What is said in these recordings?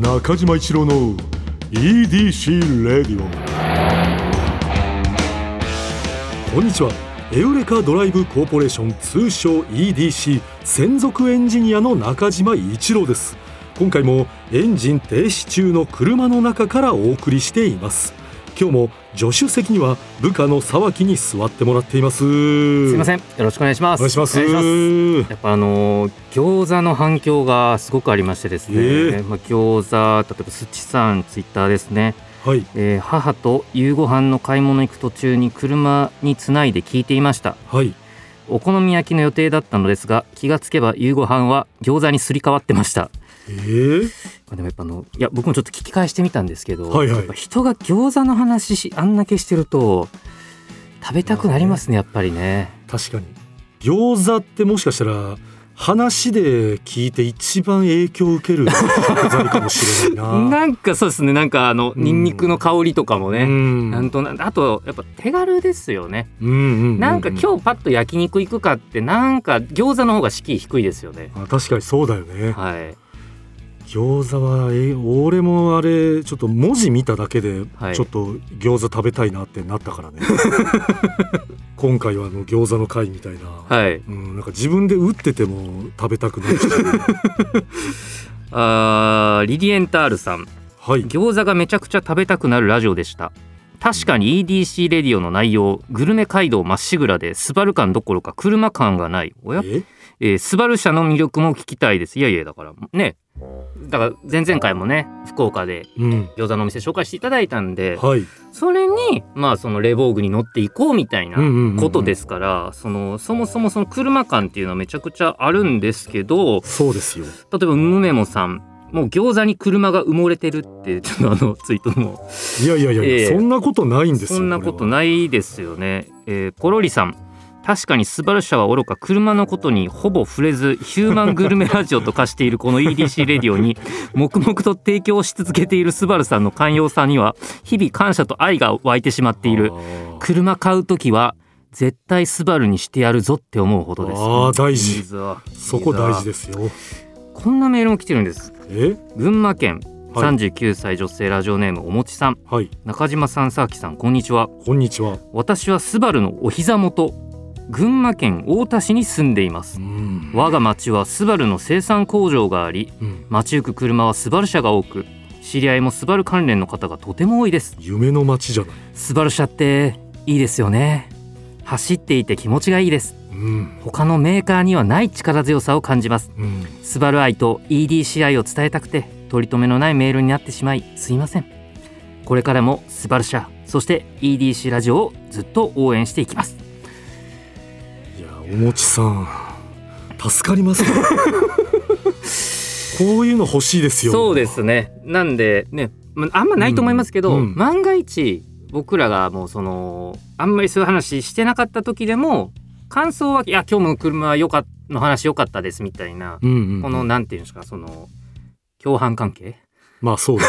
中島一郎の EDC レディオこんにちは。エウレカドライブコーポレーション通称 EDC 専属エンジニアの中島一郎です。今回もエンジン停止中の車の中からお送りしています。今日も助手席には部下の沢木に座ってもらっています。すいません。よろしくお願いします。お願いします。やっぱあのー餃子の反響がすごくありましてですね、えーまあ、餃子例えばすちさんツイッターですね、はい。えー母と夕ご飯の買い物行く途中に車につないで聞いていました。はい。お好み焼きの予定だったのですが気がつけば夕ご飯は餃子にすり替わってましたえ。ー、まあでもやっぱあのいや僕もちょっと聞き返してみたんですけど、はいはい。やっぱ人が餃子の話しあんだけしてると食べたくなりますねやっぱりね。確かに。餃子ってもしかしたら話で聞いて一番影響を受ける食 材かもしれないな。なんかそうですねなんかあのうん。ニンニクの香りとかもね、うん。なんとなあとやっぱ手軽ですよね、うんうんうん。なんか今日パッと焼肉行くかってなんか餃子の方が敷居低いですよね。あ確かにそうだよね。はい餃子はえ俺もあれちょっと文字見ただけではい。ちょっと餃子食べたいなってなったからね。今回はあの餃子の会みたいな。はい。うん、なんか自分で打ってても食べたくなるし、あーリディエンタールさん。はい、餃子がめちゃくちゃ食べたくなるラジオでした。確かに EDC レディオの内容グルメ街道まっしぐらでスバル感どころか車感がない。おや？え？えースバル車の魅力も聞きたいですいやいやだからねだから前々回もね福岡でうん、餃子のお店紹介していただいたんではい、それにまあそのレボーグに乗っていこうみたいなうんうんうんうんことですからそのそもそもその車感っていうのはめちゃくちゃあるんですけどそうですよ。例えばムメモさんもう餃子に車が埋もれてるってちょっとあのツイートもいやいやいや、ええそんなことないんですよ。そんなことい。ないですよね。えーコロリさん確かにスバル車はおろか車のことにほぼ触れずヒューマングルメラジオと化しているこの EDC レディオに 黙々と提供し続けているスバルさんの寛容さには日々感謝と愛が湧いてしまっている。車買う時は絶対スバルにしてやるぞって思うほどです。あー大事。そこ大事すですよ。こんなメールも来てるんです。え？群馬県はい。39歳女性ラジオネームおもちさん。はい、中島さんさあきさんこんにちは。こんにちは。私はスバルのお膝元群馬県太田市に住んでいます。うん。我が町はスバルの生産工場がありうん。街行く車はスバル車が多く知り合いもスバル関連の方がとても多いです。夢の街じゃない。スバル車っていいですよね。走っていて気持ちがいいです。うん、他のメーカーにはない力強さを感じます。うん、スバル愛と EDC 愛を伝えたくて取り留めのないメールになってしまいすいません。これからもスバル車そして EDC ラジオをずっと応援していきますいや、おもちさん。助かりますね。こういうの欲しいですよ。そうですねなんでねまあんまないと思いますけど、うんうん万が一僕らがもうそのあんまりそういう話してなかった時でも感想は「いや今日の車はよかっの話良かったです」みたいな、うんうんうん、このなんていうんですかその共犯関係？まあそうだ。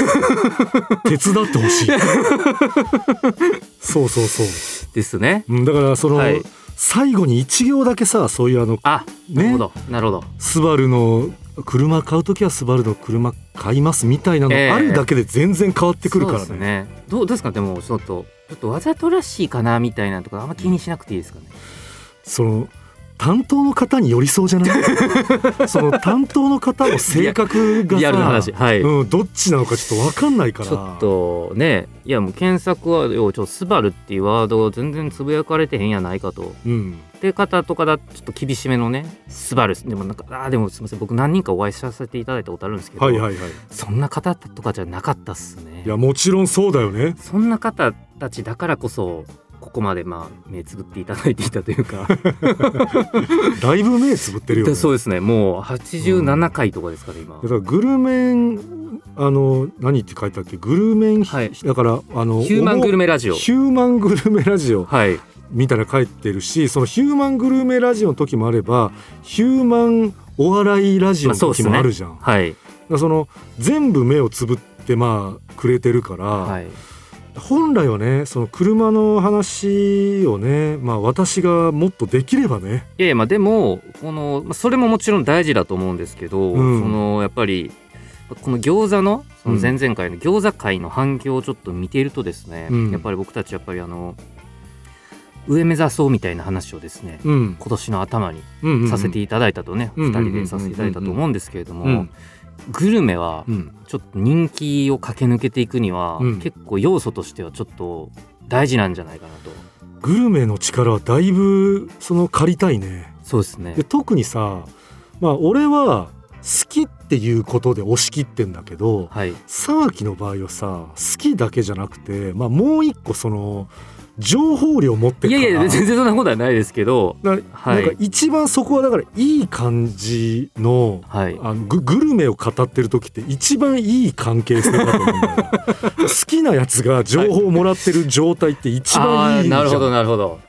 手伝ってほしい。そうそうそう。ですね。うんだからその、はい最後に一行だけさそういうあのあなるほど、なるほど。スバルの車買う時はスバルの車買いますみたいなのええ。あるだけで全然変わってくるからね,、ね。どうですか？でもちょっとちょっとわざとらしいかなみたいなとかあんま気にしなくていいですかね？その担当の方に寄りそうじゃない？その担当の方の性格がリアルなさ話。はい、うん、どっちなのかちょっと分かんないから。ちょっとねいやもう検索はよちょスバルっていうワードを全然つぶやかれてへんやないかと。うん。って方とかだとちょっと厳しめのねスバル。でもなんかあーでもすみません。僕何人かお会いさせていただいたことあるんですけど、はいはいはい。そんな方とかじゃなかったっすね。いやもちろんそうだよね。そんな方たちだからこそここまでまあ目つぶっていただいていたというか。だいぶ目つぶってるよね。でそうですね。もう87回とかですから今、だからグルメンあの何って書いてあっけグルメン、はい。だからあのヒューマングルメラジオ。ヒューマングルメラジオはい。みたいなの書いてるしそのヒューマングルメラジオの時もあればヒューマンお笑いラジオの時もあるじゃん、だかはいらその全部目をつぶってまあくれてるから、はい本来はねその車の話をねまあ私がもっとできればね。いやいやまあでもこのまあそれももちろん大事だと思うんですけど、うん。そのやっぱりこの餃子のその前々回の餃子会の反響をちょっと見ているとですね、うん。やっぱり僕たちやっぱりあの上目指そうみたいな話をですねうん。今年の頭にさせていただいたとね、うん2人でさせていただいたと思うんですけれども、うんグルメはうん。ちょっと人気を駆け抜けていくには、うん。結構要素としてはちょっと大事なんじゃないかなと。グルメの力はだいぶその借りたいね。そうですね。で特にさまあ俺は好きっていうことで押し切ってんだけどはい。沢木の場合はさ好きだけじゃなくて、まあ、もう一個その情報量持っているからやいや全然そんなことはないですけどなはい。なんか一番そこはだからいい感じのはい。あのググルメを語ってる時って一番いい関係性だと思うんだよ。好きなやつが情報をもらってる状態って一番いいじゃん、あーなるほどなるほど。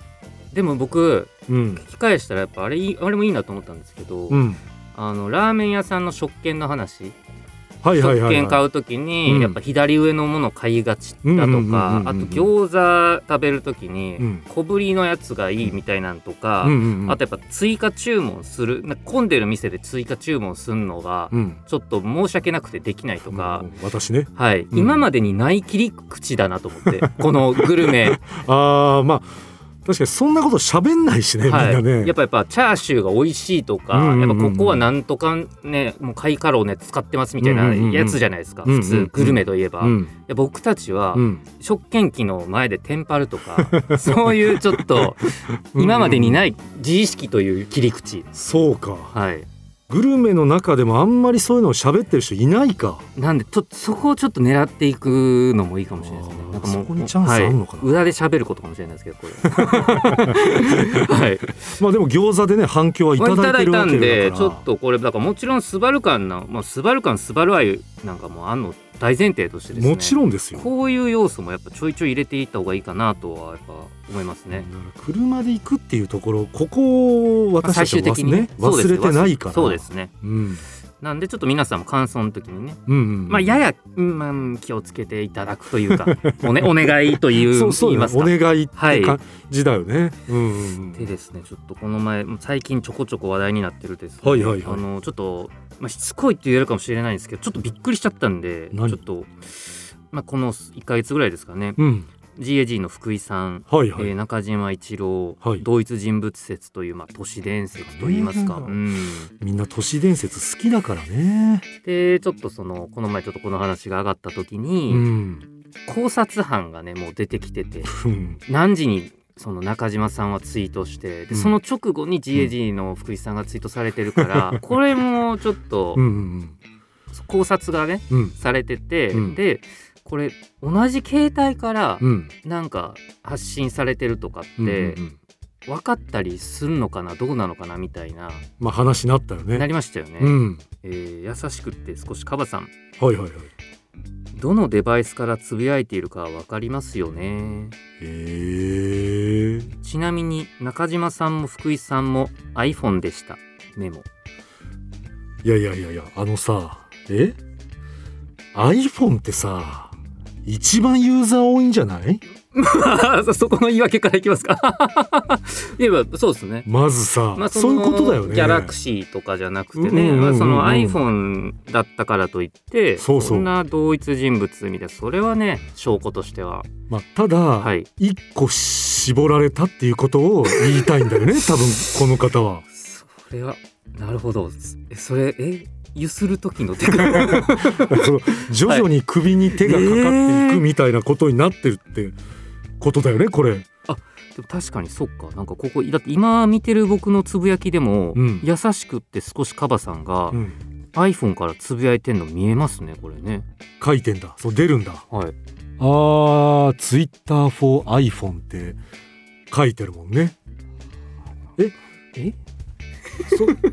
でも僕うん。聞き返したらやっぱあれいいあれもいいなと思ったんですけど、うん。あのラーメン屋さんの食券の話。はいはい食券買う時に、うん。やっぱ左上のもの買いがちだとかあと餃子食べる時にうん。小ぶりのやつがいいみたいなんとか、あとやっぱ追加注文する混んでる店で追加注文するのがうん。ちょっと申し訳なくてできないとか、うん私ね。はい、ん。今までにない切り口だなと思ってこのグルメ、ああまあ確かにそんなこと喋んないしね、はい、みんなね。やっぱやっぱチャーシューが美味しいとか、うんうんうん。うんやっぱここはなんとかねもうカイカローネ使ってますみたいなやつじゃないですか、うんうんうん。普通グルメといえば、いうん。や僕たちはうん。食券機の前でテンパるとか そういうちょっと今までにない自意識という切り口、そうか。はい、グルメの中でもあんまりそういうのを喋ってる人いないか。なんでちょそこをちょっと狙っていくのもいいかもしれないですね。なんかもうそこにチャンスあんのかな。はい、裏で喋ることかもしれないですけどこれ。はい。まあでも餃子でね反響はいただいてるわけんでだからちょっとこれだからもちろんスバル感な、まあ、スバル感スバル愛なんかもあんの大前提としてですね。もちろんですよ。こういう要素もやっぱちょいちょい入れていった方がいいかなとはやっぱ思いますね。車で行くっていうところここをまあ私たちは忘,、ね、忘れてないからですね。うん。なんでちょっと皆さんも感想の時にね、うんうんまあ、やや、うんまあ、気をつけていただくというか お,、ね、お願いというそうそうよ言いますか？お願いってはい感じだよね、うんうんうんでですねちょっとこの前最近ちょこちょこ話題になってるですね、はいはいはい。あのちょっと、まあ、しつこいって言えるかもしれないんですけどちょっとびっくりしちゃったんでち何ょっと、まあ、この1か月ぐらいですかね。うん GAG の福井さん、はいはい、えー中島一郎、はい。同一人物説という、まあ、都市伝説といいますか、うん、みんな都市伝説好きだからね。でちょっとそのこの前ちょっとこの話が上がった時うに、ん。考察班がねもう出てきててうん。何時にその中島さんはツイートしてでうん。その直後に GAG の福井さんがツイートされてるから、これもちょっとうんうん。考察がねうん。されてて、うん。でこれ同じ携帯からうん。なんか発信されてるとかってうん分かったりするのかな？どうなのかな？みたいな、まあ話になったよね。なりましたよね、うん。えー優しくって少しカバさん。はいはいはい。どのデバイスからつぶやいているかは分かりますよね。へえ。ちなみに中島さんも福井さんも iPhone でした。メモ。いやいやいやいやあのさえ？iPhone ってさ一番ユーザー多いんじゃない？そ そこの言い訳からいきますか。言えばそうですね。まずさ、まあ、そういうことだよね。ギャラクシーとかじゃなくてね、うんうんうんうん。まあその iPhone だったからといってそんな同一人物みたいな。それはね証拠としては。まあ、ただ、はい。一個絞られたっていうことを言いたいんだよね多分この方は。それはなるほど。えそれえゆする時の手が。徐々に首に手がかかっていくみたいなことになってるってことだよねこれ。でも確かにそっか。なんかここだって今見てる僕のつぶやきでも、うん。優しくって少しカバさんが、うん、iPhone からつぶやいてんの見えますねこれね。書いてんだ。そう出るんだ。はい。あー Twitter for iPhone って書いてるもんね。え？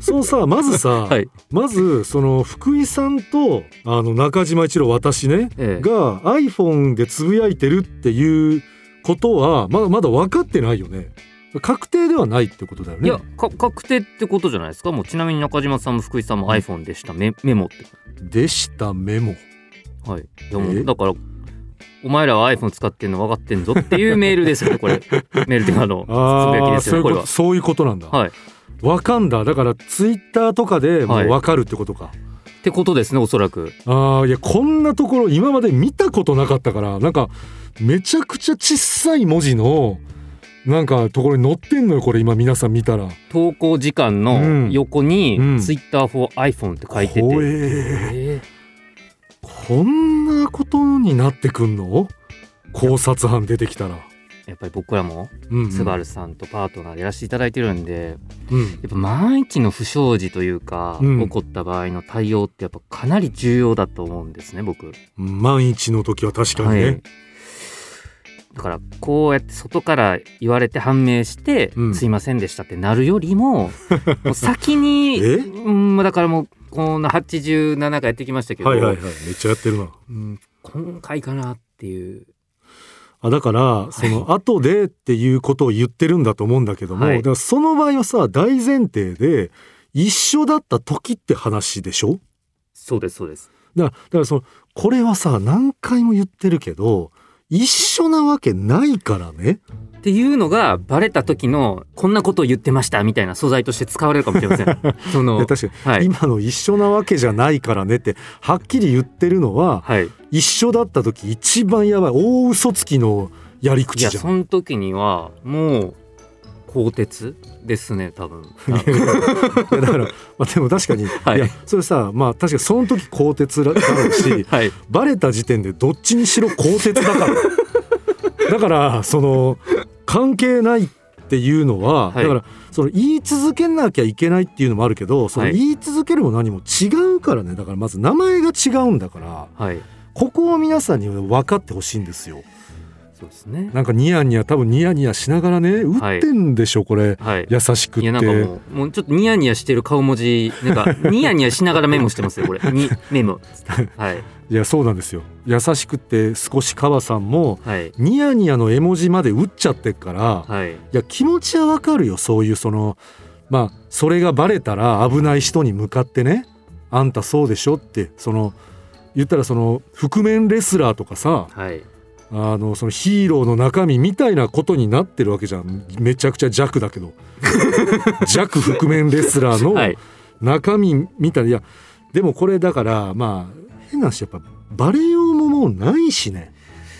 そそうさまずさ、はい。まずその福井さんとあの中島一郎私ねええ。が iPhone でつぶやいてるっていうことはまだまだ分かってないよね。確定ではないってことだよね。いやか確定ってことじゃないですか？もうちなみに中島さんも福井さんも iPhone でした。メメモって。でしたメモ。はい。いやもだからお前らは iPhone 使ってんの分かってんぞっていうメールですよねこれ。メールっていうかあのつぶやきですよねこれは。とそういうことなんだ、はいわかんだ。だからツイッターとかでもうはい分かるってことか、ってことですねおそらく。ああいやこんなところ今まで見たことなかったからなんかめちゃくちゃ小さい文字のなんかところに載ってんのよこれ今皆さん見たら。投稿時間うん。の横にうん。Twitter for iPhone って書いてて、怖ええこんなことになってくんの？考察班出てきたら、ーやっぱり僕らもうんうん。スバルさんとパートナーでやらせていただいてるんでうん。やっぱ万一の不祥事というか、うん。起こった場合の対応ってやっぱかなり重要だと思うんですね僕。万一の時は確かにね、はい。だからこうやって外から言われて判明して「うん。すいませんでした」ってなるよりも もう先にえ？うんだからもうこの87回やってきましたけど、はいはいはい。めっちゃやってるな。うん今回かなっていうあだからその後でっていうことを言ってるんだと思うんだけども、はい。だからその場合はさ大前提で一緒だった時って話でしょ？そうですそうです。だからだからそのこれはさ何回も言ってるけど一緒なわけないからねっていうのがバレた時のこんなことを言ってましたみたいな素材として使われるかもしれません。そいのや確かに、はい今の一緒なわけじゃないからねってはっきり言ってるのははい。一緒だった時一番やばい大嘘つきのやり口じゃんその時にはもう鋼鉄ですね多分。だから、まあ、でも確かに、はいい、やそれさまあ確かにその時鋼鉄だろうしはい。バレた時点でどっちにしろ鋼鉄だから だからその関係ないっていうのは、はいだからその言い続けなきゃいけないっていうのもあるけどそのはい言い続けるも何も違うからねだからまず名前が違うんだからはい。ここを皆さんに分かってほしいんですよ。そうですね。なんかニヤニヤ多分ニヤニヤしながらね打ってんでしょ、これ。はい。優しくって。いやなんかもうもうちょっとニヤニヤしてる顔文字なんか ニヤニヤしながらメモしてますよこれ。にメモ。はい。いやそうなんですよ。優しくって少し川さんもはい。ニヤニヤの絵文字まで打っちゃってっから、はい。いや気持ちはわかるよそういうそのまあそれがバレたら危ない人に向かってねあんたそうでしょってその言ったらその覆面レスラーとかさはいあのそのヒーローの中身みたいなことになってるわけじゃん。めちゃくちゃ弱だけど。弱覆面レスラーのはい。中身みたいな。いやでもこれだからまあ変な話やっぱバレようももうないしね。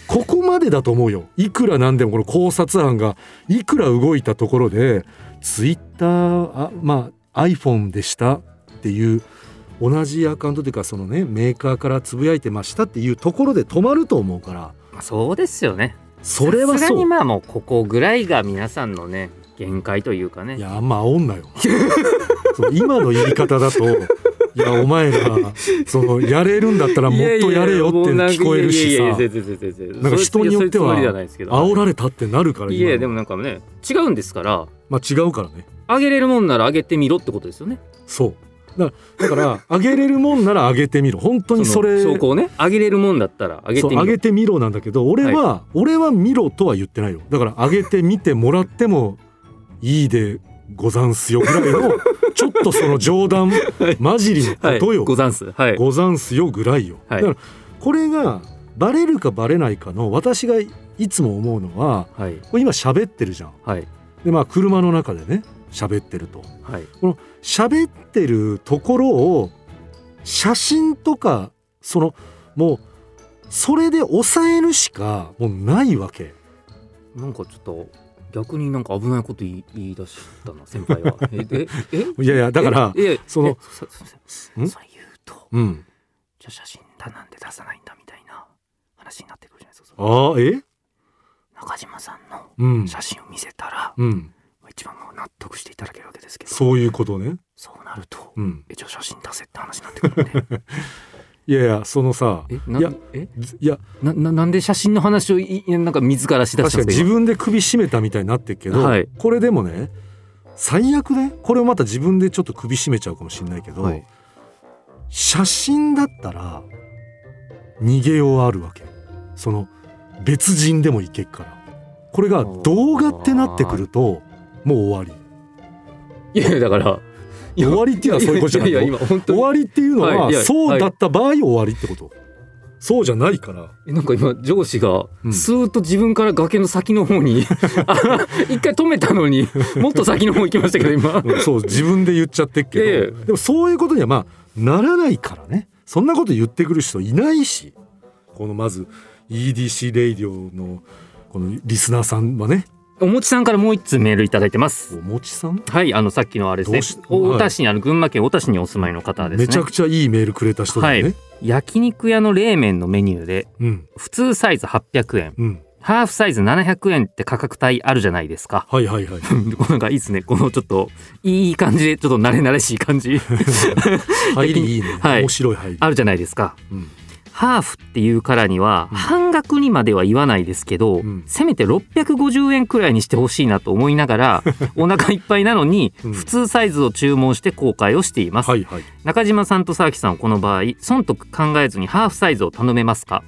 ここまでだと思うよ。いくらなんでもこの考察班がいくら動いたところでツイッターあまあ iPhone でしたっていう同じアカウントというかそのねメーカーからつぶやいてましたっていうところで止まると思うからまあそうですよね。それはそう。にまあもうここぐらいが皆さんのね限界というかね。いやあんま煽んなよ。今の言い方だといやお前らそのやれるんだったらもっとやれよって聞こえるしさ。か人によっては煽られたってなるからいやでもなんかね違うんですからまあ違うからねあげれるもんならあげてみろってことですよねそうだだから上げれるもんなら上げてみろ。本当にそれ。の証拠をね。あげれるもんだったらあげてみろ。上げてみろなんだけど俺は、俺は見ろとは言ってないよ。だから上げてみてもらってもいいでござんすよぐらいの ちょっとその冗談交じりのはいことよ、ござんす。はい。ござんすよぐらいよ、はい。だからこれがバレるかバレないかの私がいつも思うのははい。これ今喋ってるじゃん。はい。でまあ車の中でね喋ってると。はい。この喋ってるところを写真とかそのもうそれで抑えるしかもうないわけ。なんかちょっと逆になんか危ないこと言い言い出したな先輩は。えええ？いやいやだからえ？え？そのえ？そそれ言うとうん。じゃあ写真だなんで出さないんだみたいな話になってくるじゃないですかああえ？中島さんのうん。写真を見せたら、うん納得していただけるわけですけど。そういうことね。そうなると、うん。えじゃあ写真出せって話になってくるんで。いやいやそのさいやえ？ずいや。なななんで写真の話をいいなんか自らしだしたんですか自分で首絞めたみたいになってるけど、はい。これでもね最悪ねこれをまた自分でちょっと首絞めちゃうかもしれないけど、はい。写真だったら逃げようあるわけ。その別人でもいけっから。これが動画ってなってくるともう終わり。いやいやだから終わりっていうのはそういうことじゃないの？いやいや今本当に。終わりっていうのは、はいそうだった場合終わりってこと、そうじゃないから。えなんか今上司がうん。スーッと自分から崖の先の方に、あ一回止めたのにもっと先の方行きましたけど今。うんそう自分で言っちゃってっけど。いやいやでもそういうことにはまあならないからね。そんなこと言ってくる人いないし。このまず EDC レイディオのこのリスナーさんはねおもちさんからもう一通メールいただいてます。おもちさん？はいあのさっきのあれですね。太田市にある群馬県太田市にお住まいの方ですね。めちゃくちゃいいメールくれた人ね、はい。焼肉屋の冷麺のメニューでうん。普通サイズ800円うん。ハーフサイズ700円って価格帯あるじゃないですか。はいはいはい。このなんかいいですね。このちょっといい感じでちょっと慣れ慣れしい感じ。入りいいね、はい。面白い入り。あるじゃないですか。うんハーフっていうからにはうん。半額にまでは言わないですけど、うん。せめて650円くらいにしてほしいなと思いながら お腹いっぱいなのにうん。普通サイズを注文して後悔をしています、はいはい。中島さんと佐々木さんはこの場合損得考えずにハーフサイズを頼めますか？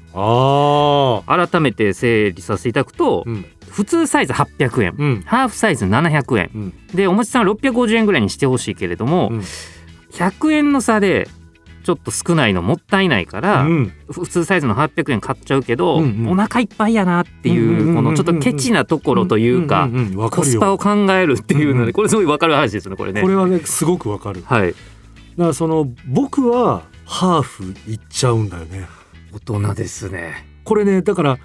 改めて整理させていただくと、うん。普通サイズ800円うん。ハーフサイズ700円。うん。でおもちさんは650円ぐらいにしてほしいけれども、うん。100円の差でちょっと少ないのもったいないから、うん。ふ普通サイズの800円買っちゃうけど、うんうん。お腹いっぱいやなっていうこのちょっとケチなところというか、コスパを考えるっていうのでこれすごい分かる話ですよねこれね。これはねすごくわかる。だかはいらその僕はハーフいっちゃうんだよね。大人ですね。これねだから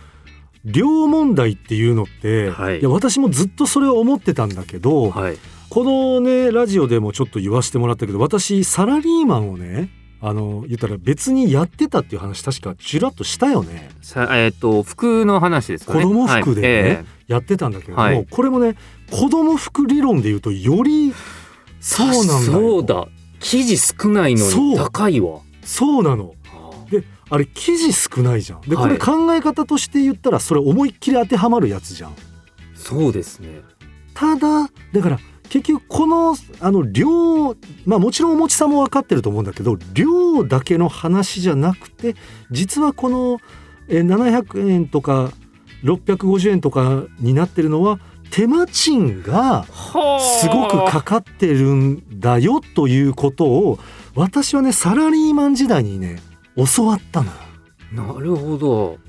量問題っていうのって、はいや私もずっとそれを思ってたんだけど、はい。このねラジオでもちょっと言わせてもらったけど私サラリーマンをねあの言ったら別にやってたっていう話確かちらっとしたよね。さえっ、と服の話ですかね。子供服でね、はい。えやってたんだけれども、はい。これもね子供服理論で言うとよりそうなんだよ。そうだ。生地少ないのそう。に高いわ。そうなの。であれ生地少ないじゃん。でこはい。れ考え方として言ったらそれ思いっきり当てはまるやつじゃん。そうですね。ただだから結局このあの量まあもちろんお持ちさんも分かってると思うんだけど量だけの話じゃなくて実はこのえー700円とか650円とかになってるのは手間賃がすごくかかってるんだよということを私はねサラリーマン時代にね教わったの。なるほど。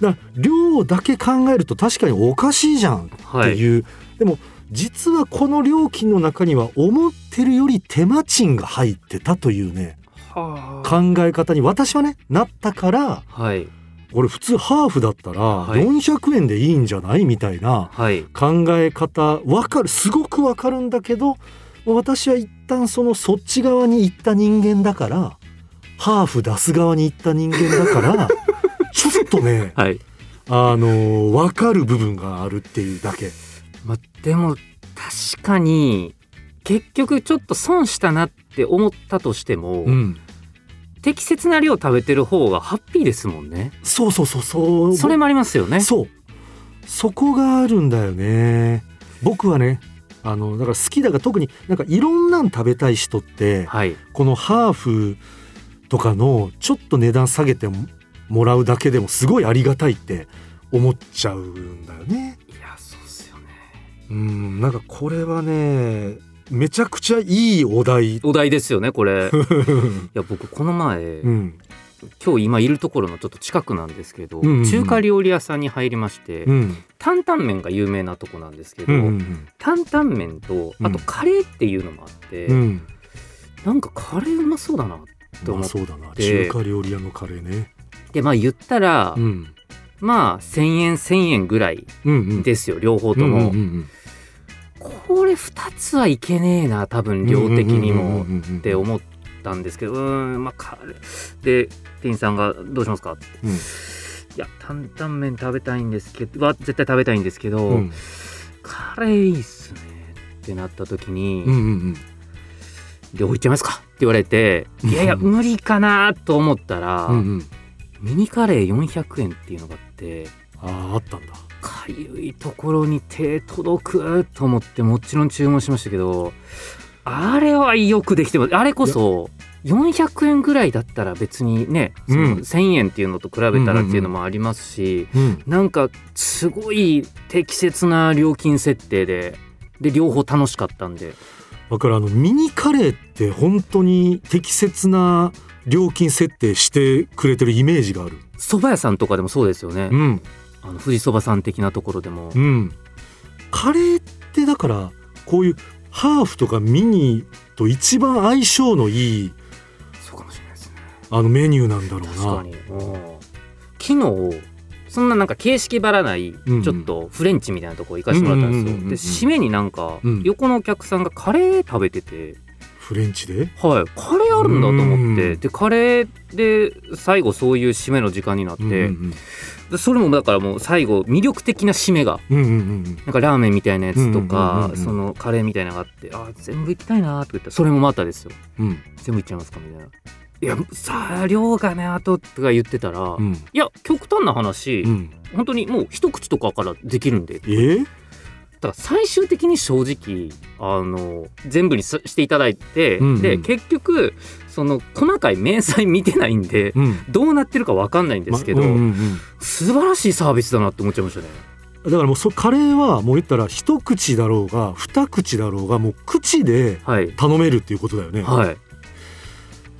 だ量だけ考えると確かにおかしいじゃんってはい。いう、でも実はこの料金の中には思ってるより手間賃が入ってたというねはあ考え方に私はねなったからはい俺普通ハーフだったらはい400円でいいんじゃないみたいなはい。考え方わかるすごくわかるんだけど私は一旦そのそっち側に行った人間だからハーフ出す側に行った人間だから ちょっとねはい。あの分かる部分があるっていうだけ。まあ、でも確かに結局ちょっと損したなって思ったとしても、うん、適切な量食べてる方がハッピーですもんね。そうそうそうそうそれもありますよね。そうそこがあるんだよね僕はねあのだから好きだが特になんかいろんなん食べたい人ってはい。このハーフとかのちょっと値段下げてももらうだけでもすごいありがたいって思っちゃうんだよね。うんなんかこれはねめちゃくちゃいいお題。お題ですよねこれ。いや僕この前、うん。今日今いるところのちょっと近くなんですけど、うんうんうん。中華料理屋さんに入りまして、うん。担々麺が有名なとこなんですけど、うんうん担々麺とあとカレーっていうのもあって、うん。なんかカレーうまそうだなと思っまあそうだなて中華料理屋のカレーね。てまあ言ったら、うんまあ1,000円1,000円ぐらいうんうん。ですよ両方とも、うんうんうんこれ2つはいけねえな多分量的にもうんうんうんうんうんって思ったんですけどうーんまあカレーで店員さんが「どうしますか?」ってうん。いや担々麺食べたいんですけどは絶対食べたいんですけど、うん。カレーいいっすねってなった時に、うんうん両方いっちゃいますか？って言われていやいやうん無理かなと思ったら、うんうんミニカレー400円っていうのがあってあああったんだ。かゆいところに手届くと思ってもちろん注文しましたけどあれはよくできてます。あれこそ400円ぐらいだったら別にね、そのうん。1,000円っていうのと比べたらっていうのもありますし、うん。なんかすごい適切な料金設定でで両方楽しかったんで。だからあのミニカレーって本当に適切な料金設定してくれてるイメージがある。蕎麦屋さんとかでもそうですよね、うん。あの富士そばさん的なところでも、うん。カレーってだからこういうハーフとかミニと一番相性のいいそうかあのメニューなんだろうな。確かに。うん。昨日そんななんか形式ばらないちょっとフレンチみたいなとこ行かせてもらったんですよ。で締めになんかうん横のお客さんがカレー食べててフレンチで？はい。カレーあるんだと思って。うん。でカレーで最後そういう締めの時間になって。うんでそれもだからもう最後魅力的な締めが。うんうんうんなんかラーメンみたいなやつとうんうんうんかうん。そのカレーみたいなのがあってあ全部行きたいなとか言ったらそれもまたですよ。うんうん全部行っちゃいますか？みたいないやさあ量がねあととか言ってたら、いうん。や極端な話、うん。本当にもう一口とかからできるんで。だえー？から最終的に正直あの全部にさしていただいて、うんうん。で結局その細かい明細見てないんでうん。どうなってるかわかんないんですけど、まうんうんうん。素晴らしいサービスだなって思っちゃいましたね。だからもうそカレーはもう言ったら一口だろうが二口だろうがもう口ではい、頼めるっていうことだよね。はい。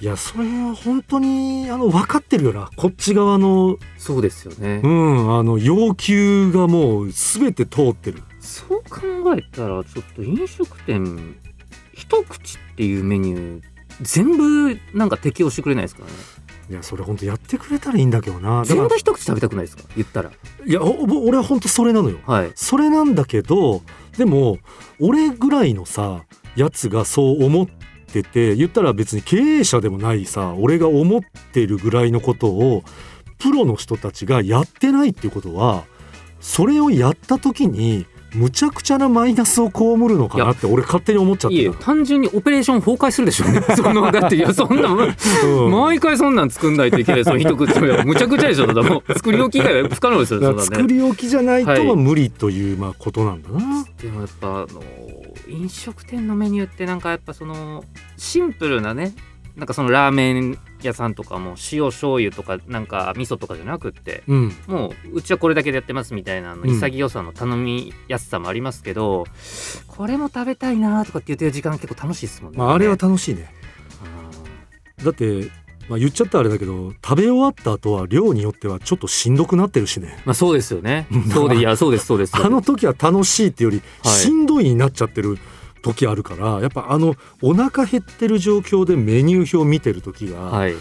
いやそれは本当にあの分かってるよな。こっち側の。そうですよね、うんあの要求がもう全て通ってる。そう考えたらちょっと飲食店一口っていうメニュー全部なんか適用してくれないですかねいやそれ本当やってくれたらいいんだけどな。全部一口食べたくないですか？言ったらいや俺は本当それなのよ。はいそれなんだけどでも俺ぐらいのさやつがそう思ってて言ったら別に経営者でもないさ俺が思ってるぐらいのことをプロの人たちがやってないっていうことはそれをやった時にむちゃくちゃなマイナスを被るのかなって俺勝手に思っちゃってよ単純にオペレーション崩壊するでしょうね。そのだって。いやそんなた、うん。毎回そんなん作んないといけないその一口目は。むちゃくちゃでしょだもう作り置き以外は不可能ですよね。作り置きじゃないとはいは無理というまあことなんだな。でもやっぱあの飲食店のメニューってなんかやっぱそのシンプルなねなんかそのラーメン屋さんとかも塩醤油とかなんか味噌とかじゃなくってうんもううちはこれだけでやってますみたいなあのうん潔さの頼みやすさもありますけど、これも食べたいなとかって言ってる時間結構楽しいですもんね。まあ、あれは楽しいね。だって、まあ、言っちゃったらあれだけど食べ終わった後は量によってはちょっとしんどくなってるしねまあそうですよねうん。そうでいやそうですそうです。あの時は楽しいっていうよりはいしんどいになっちゃってる時あるから、やっぱあのお腹減ってる状況でメニュー表見てる時が、はい。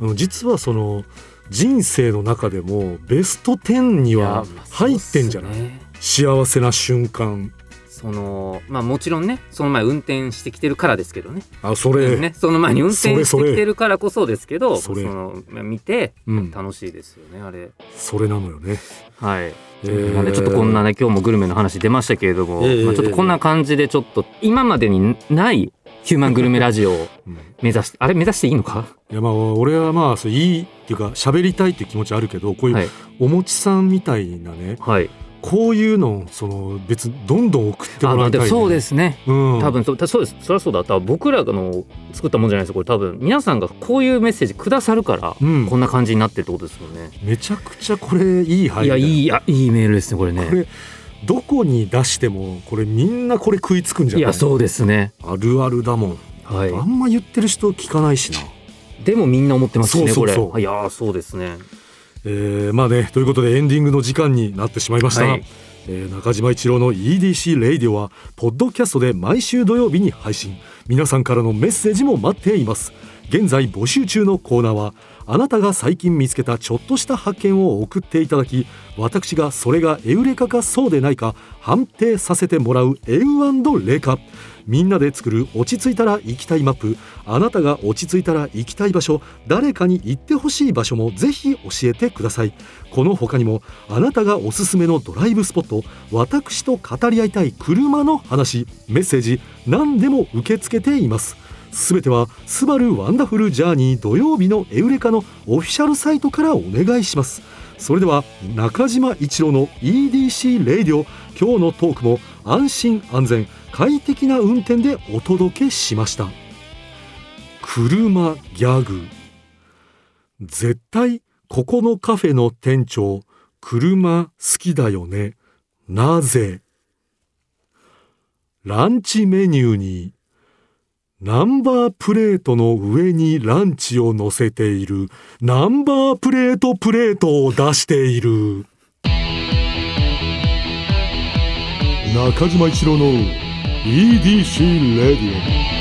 うん実はその人生の中でもベスト10には入ってんじゃない、ね幸せな瞬間そのまあもちろんねその前運転してきてるからですけどね。あそれ、ねその前に運転してきてるからこそですけどそれ。のまあ見てうん、楽しいですよねあれ。それなのよね。はい、えー。なんでちょっとこんなね今日もグルメの話出ましたけれども、えー。まあ、ちょっとこんな感じでちょっと今までにないヒューマングルメラジオをうん。目指してあれ目指していいのか？いやまあ俺はまあいいっていうか喋りたいっていう気持ちあるけどこういうはい。おもちさんみたいなねはいこういうのその別にどんどん送ってあもらいたい、ね、そうですね。うん、多分そうたそうです。そりゃそうだ。多分僕らの作ったもんじゃないですよ。これ多分皆さんがこういうメッセージくださるから、うん。こんな感じになってるってことですよね、めちゃくちゃこれいい配慮いやいいあいいメールですねこれね。これどこに出してもこれみんなこれ食いつくんじゃない？いやそうですね。あるあるだもん、はい。あんま言ってる人聞かないしな。でもみんな思ってますしねそうそうそう。これ。いやーそうですねえーまあねということでエンディングの時間になってしまいました、はい。えー中島一郎の EDC レイディオはポッドキャストで毎週土曜日に配信。皆さんからのメッセージも待っています。現在募集中のコーナーはあなたが最近見つけたちょっとした発見を送っていただき私がそれがエウレカかそうでないか判定させてもらうエウレカみんなで作る落ち着いたら行きたいマップ。あなたが落ち着いたら行きたい場所。誰かに行ってほしい場所もぜひ教えてください。この他にもあなたがおすすめのドライブスポット私と語り合いたい車の話メッセージ何でも受け付けています。すべては「スバルワンダフルジャーニー土曜日のエウレカ」のオフィシャルサイトからお願いします。それでは中島一郎の EDC レイディオ。今日のトークも安心安全。快適な運転でお届けしました。車ギャグ。絶対ここのカフェの店長車好きだよね。なぜ？ランチメニューにナンバープレートの上にランチを乗せているナンバープレートプレートを出している。中島一郎の EDC レディオ